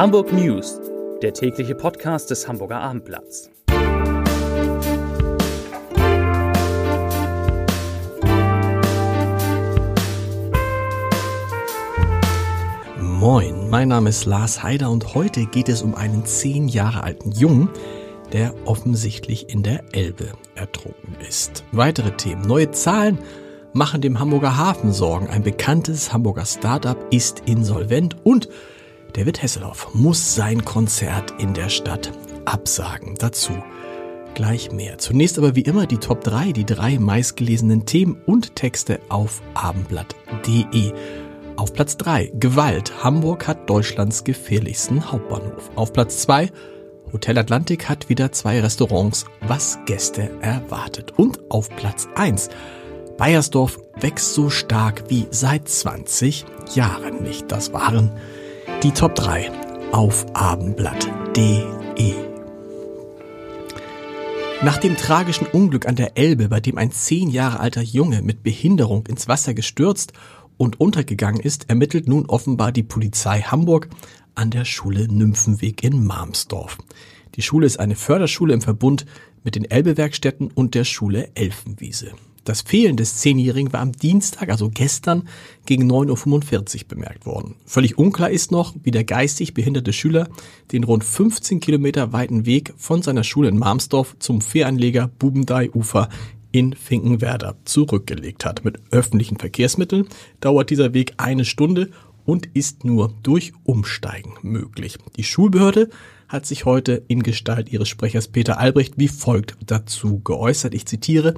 Hamburg News, der tägliche Podcast des Hamburger Abendblatts. Moin, mein Name ist Lars Heider und heute geht es um einen zehn Jahre alten Jungen, der offensichtlich in der Elbe ertrunken ist. Weitere Themen. Neue Zahlen machen dem Hamburger Hafen Sorgen. Ein bekanntes Hamburger Startup ist insolvent und David Hesselhoff muss sein Konzert in der Stadt absagen. Dazu gleich mehr. Zunächst aber wie immer die Top 3, die drei meistgelesenen Themen und Texte auf abendblatt.de. Auf Platz 3 Gewalt. Hamburg hat Deutschlands gefährlichsten Hauptbahnhof. Auf Platz 2 Hotel Atlantik hat wieder zwei Restaurants, was Gäste erwartet. Und auf Platz 1 Bayersdorf wächst so stark wie seit 20 Jahren nicht. Das waren die Top 3 auf abendblatt.de. Nach dem tragischen Unglück an der Elbe, bei dem ein zehn Jahre alter Junge mit Behinderung ins Wasser gestürzt und untergegangen ist, ermittelt nun offenbar die Polizei Hamburg an der Schule Nymphenweg in Marmsdorf. Die Schule ist eine Förderschule im Verbund mit den Elbewerkstätten und der Schule Elfenwiese. Das Fehlen des Zehnjährigen war am Dienstag, also gestern, gegen 9.45 Uhr bemerkt worden. Völlig unklar ist noch, wie der geistig behinderte Schüler den rund 15 Kilometer weiten Weg von seiner Schule in Marmsdorf zum Fähranleger Bubendei-Ufer in Finkenwerder zurückgelegt hat. Mit öffentlichen Verkehrsmitteln dauert dieser Weg eine Stunde und ist nur durch Umsteigen möglich. Die Schulbehörde hat sich heute in Gestalt ihres Sprechers Peter Albrecht wie folgt dazu geäußert. Ich zitiere,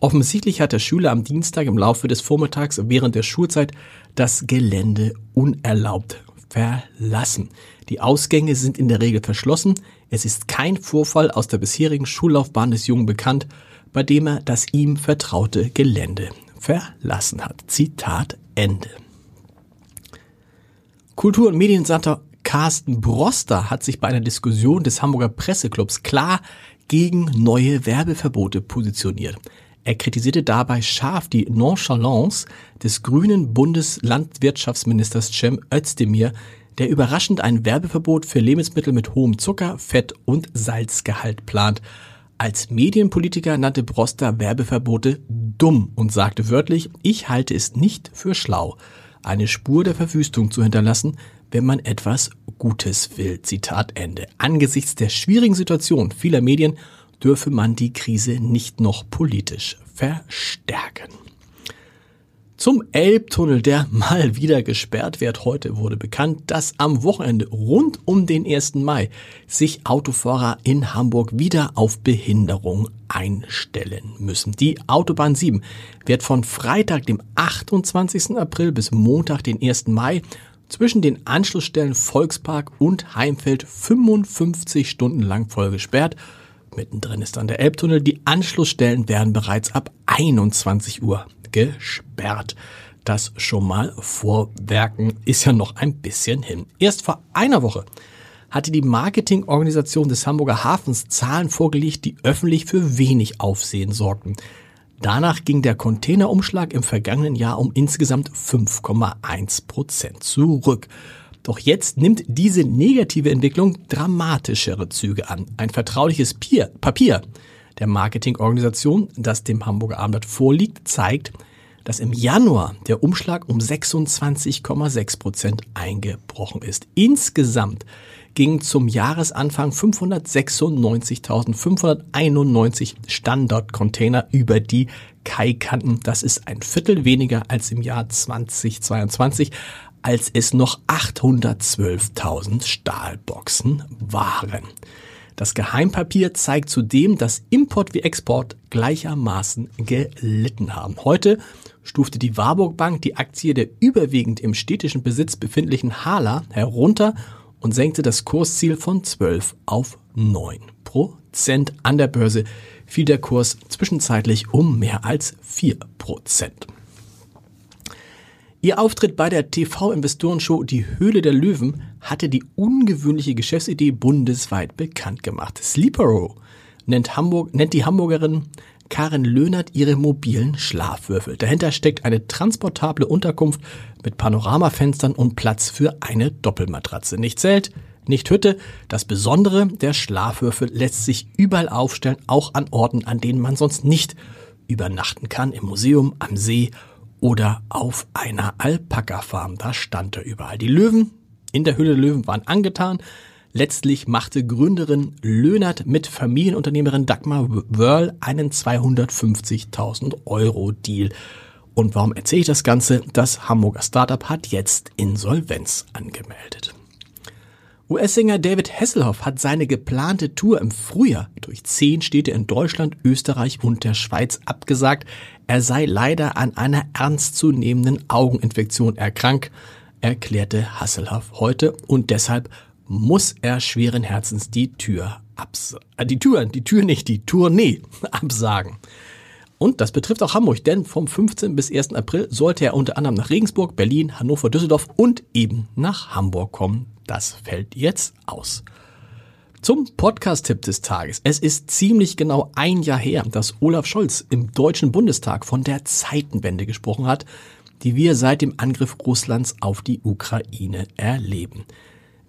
Offensichtlich hat der Schüler am Dienstag im Laufe des Vormittags während der Schulzeit das Gelände unerlaubt verlassen. Die Ausgänge sind in der Regel verschlossen. Es ist kein Vorfall aus der bisherigen Schullaufbahn des Jungen bekannt, bei dem er das ihm vertraute Gelände verlassen hat. Zitat Ende. Kultur- und Mediensanta Carsten Broster hat sich bei einer Diskussion des Hamburger Presseclubs klar gegen neue Werbeverbote positioniert. Er kritisierte dabei scharf die Nonchalance des grünen Bundeslandwirtschaftsministers Cem Özdemir, der überraschend ein Werbeverbot für Lebensmittel mit hohem Zucker, Fett und Salzgehalt plant. Als Medienpolitiker nannte Broster Werbeverbote dumm und sagte wörtlich, ich halte es nicht für schlau, eine Spur der Verwüstung zu hinterlassen, wenn man etwas Gutes will. Zitat Ende. Angesichts der schwierigen Situation vieler Medien dürfe man die Krise nicht noch politisch verstärken. Zum Elbtunnel, der mal wieder gesperrt wird. Heute wurde bekannt, dass am Wochenende rund um den 1. Mai sich Autofahrer in Hamburg wieder auf Behinderung einstellen müssen. Die Autobahn 7 wird von Freitag, dem 28. April bis Montag, den 1. Mai zwischen den Anschlussstellen Volkspark und Heimfeld 55 Stunden lang voll gesperrt Mittendrin ist dann der Elbtunnel. Die Anschlussstellen werden bereits ab 21 Uhr gesperrt. Das schon mal vorwerken ist ja noch ein bisschen hin. Erst vor einer Woche hatte die Marketingorganisation des Hamburger Hafens Zahlen vorgelegt, die öffentlich für wenig Aufsehen sorgten. Danach ging der Containerumschlag im vergangenen Jahr um insgesamt 5,1 Prozent zurück. Doch jetzt nimmt diese negative Entwicklung dramatischere Züge an. Ein vertrauliches Pier, Papier der Marketingorganisation, das dem Hamburger Abendblatt vorliegt, zeigt, dass im Januar der Umschlag um 26,6 Prozent eingebrochen ist. Insgesamt gingen zum Jahresanfang 596.591 Standardcontainer über die Kaikanten. Das ist ein Viertel weniger als im Jahr 2022 als es noch 812.000 Stahlboxen waren. Das Geheimpapier zeigt zudem, dass Import wie Export gleichermaßen gelitten haben. Heute stufte die Warburg Bank die Aktie der überwiegend im städtischen Besitz befindlichen Hala herunter und senkte das Kursziel von 12 auf 9 Prozent. An der Börse fiel der Kurs zwischenzeitlich um mehr als 4 Prozent. Ihr Auftritt bei der TV-Investorenshow Die Höhle der Löwen hatte die ungewöhnliche Geschäftsidee bundesweit bekannt gemacht. Sleepero nennt, Hamburg, nennt die Hamburgerin Karen Löhnert ihre mobilen Schlafwürfel. Dahinter steckt eine transportable Unterkunft mit Panoramafenstern und Platz für eine Doppelmatratze. Nicht zählt, Nicht Hütte, das Besondere, der Schlafwürfel lässt sich überall aufstellen, auch an Orten, an denen man sonst nicht übernachten kann, im Museum, am See oder auf einer Alpaka-Farm. Da stand er überall. Die Löwen in der Hülle der Löwen waren angetan. Letztlich machte Gründerin Löhnert mit Familienunternehmerin Dagmar Wörl einen 250.000 Euro Deal. Und warum erzähle ich das Ganze? Das Hamburger Startup hat jetzt Insolvenz angemeldet. US-Sänger David Hasselhoff hat seine geplante Tour im Frühjahr durch zehn Städte in Deutschland, Österreich und der Schweiz abgesagt. Er sei leider an einer ernstzunehmenden Augeninfektion erkrankt, erklärte Hasselhoff heute und deshalb muss er schweren Herzens die Tür absagen. Äh, die Tür, die Tür nicht, die Tournee absagen. Und das betrifft auch Hamburg, denn vom 15. bis 1. April sollte er unter anderem nach Regensburg, Berlin, Hannover, Düsseldorf und eben nach Hamburg kommen. Das fällt jetzt aus. Zum Podcast-Tipp des Tages. Es ist ziemlich genau ein Jahr her, dass Olaf Scholz im Deutschen Bundestag von der Zeitenwende gesprochen hat, die wir seit dem Angriff Russlands auf die Ukraine erleben.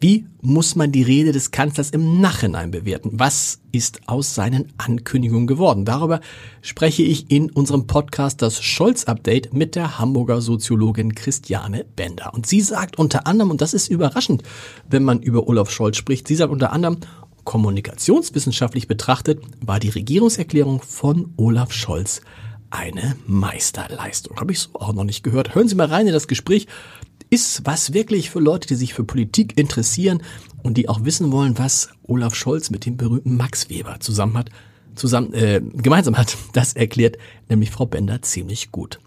Wie muss man die Rede des Kanzlers im Nachhinein bewerten? Was ist aus seinen Ankündigungen geworden? Darüber spreche ich in unserem Podcast das Scholz-Update mit der Hamburger Soziologin Christiane Bender. Und sie sagt unter anderem, und das ist überraschend, wenn man über Olaf Scholz spricht, sie sagt unter anderem, kommunikationswissenschaftlich betrachtet war die Regierungserklärung von Olaf Scholz eine Meisterleistung. Habe ich so auch noch nicht gehört. Hören Sie mal rein in das Gespräch ist was wirklich für Leute, die sich für Politik interessieren und die auch wissen wollen, was Olaf Scholz mit dem berühmten Max Weber zusammen hat, zusammen, äh, gemeinsam hat. Das erklärt nämlich Frau Bender ziemlich gut.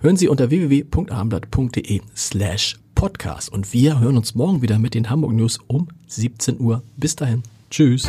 Hören Sie unter www.abendblatt.de slash podcast und wir hören uns morgen wieder mit den Hamburg News um 17 Uhr. Bis dahin. Tschüss.